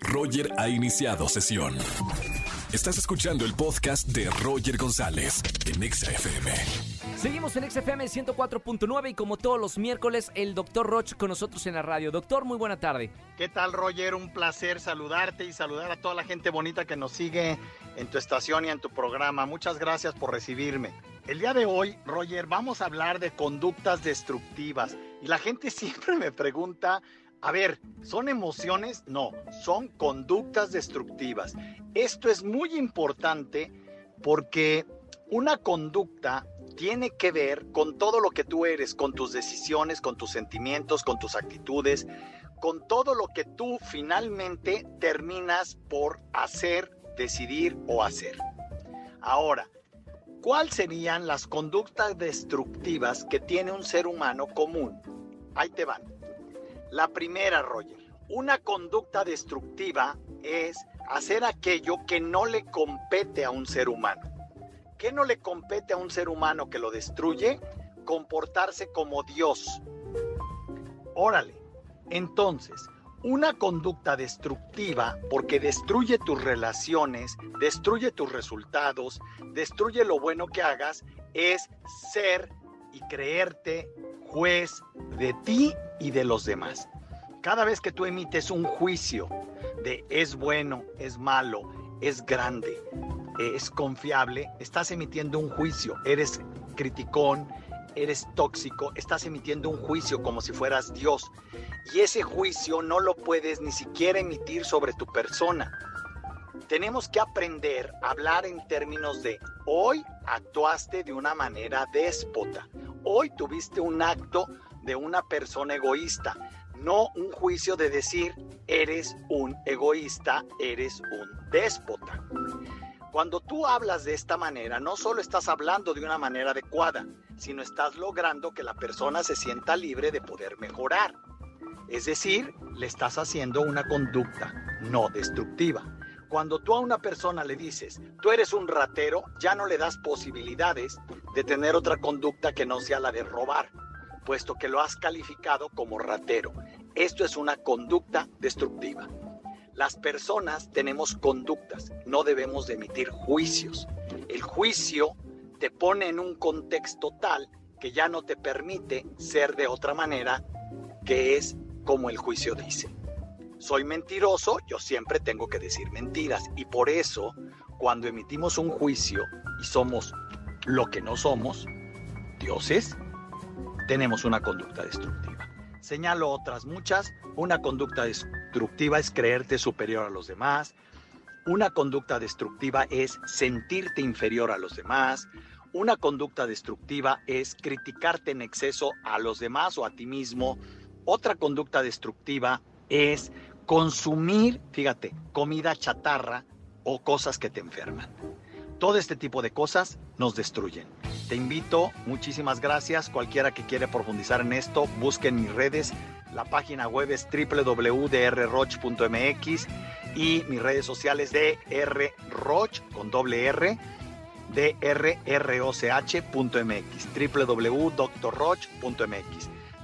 Roger ha iniciado sesión. Estás escuchando el podcast de Roger González en Exa FM. Seguimos en XFM 104.9 y como todos los miércoles, el doctor Roch con nosotros en la radio. Doctor, muy buena tarde. ¿Qué tal, Roger? Un placer saludarte y saludar a toda la gente bonita que nos sigue en tu estación y en tu programa. Muchas gracias por recibirme. El día de hoy, Roger, vamos a hablar de conductas destructivas. Y la gente siempre me pregunta, a ver, ¿son emociones? No, son conductas destructivas. Esto es muy importante porque una conducta tiene que ver con todo lo que tú eres, con tus decisiones, con tus sentimientos, con tus actitudes, con todo lo que tú finalmente terminas por hacer, decidir o hacer. Ahora, ¿cuáles serían las conductas destructivas que tiene un ser humano común? Ahí te van. La primera, Roger, una conducta destructiva es hacer aquello que no le compete a un ser humano. ¿Qué no le compete a un ser humano que lo destruye? Comportarse como Dios. Órale. Entonces, una conducta destructiva, porque destruye tus relaciones, destruye tus resultados, destruye lo bueno que hagas, es ser y creerte juez de ti y de los demás. Cada vez que tú emites un juicio de es bueno, es malo, es grande, es confiable, estás emitiendo un juicio, eres criticón, eres tóxico, estás emitiendo un juicio como si fueras Dios. Y ese juicio no lo puedes ni siquiera emitir sobre tu persona. Tenemos que aprender a hablar en términos de hoy actuaste de una manera déspota, hoy tuviste un acto de una persona egoísta, no un juicio de decir eres un egoísta, eres un déspota. Cuando tú hablas de esta manera, no solo estás hablando de una manera adecuada, sino estás logrando que la persona se sienta libre de poder mejorar. Es decir, le estás haciendo una conducta no destructiva. Cuando tú a una persona le dices, tú eres un ratero, ya no le das posibilidades de tener otra conducta que no sea la de robar, puesto que lo has calificado como ratero. Esto es una conducta destructiva. Las personas tenemos conductas, no debemos de emitir juicios. El juicio te pone en un contexto tal que ya no te permite ser de otra manera que es como el juicio dice. Soy mentiroso, yo siempre tengo que decir mentiras y por eso cuando emitimos un juicio y somos lo que no somos, dioses, tenemos una conducta destructiva. Señalo otras muchas. Una conducta destructiva es creerte superior a los demás. Una conducta destructiva es sentirte inferior a los demás. Una conducta destructiva es criticarte en exceso a los demás o a ti mismo. Otra conducta destructiva es consumir, fíjate, comida chatarra o cosas que te enferman. Todo este tipo de cosas nos destruyen. Te invito, muchísimas gracias. Cualquiera que quiera profundizar en esto, busquen mis redes. La página web es www.drroch.mx y mis redes sociales de rroch con doble r drroch.mx www.drroch.mx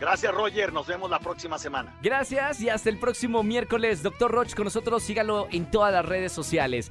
Gracias Roger, nos vemos la próxima semana. Gracias y hasta el próximo miércoles. Doctor Roch con nosotros, sígalo en todas las redes sociales.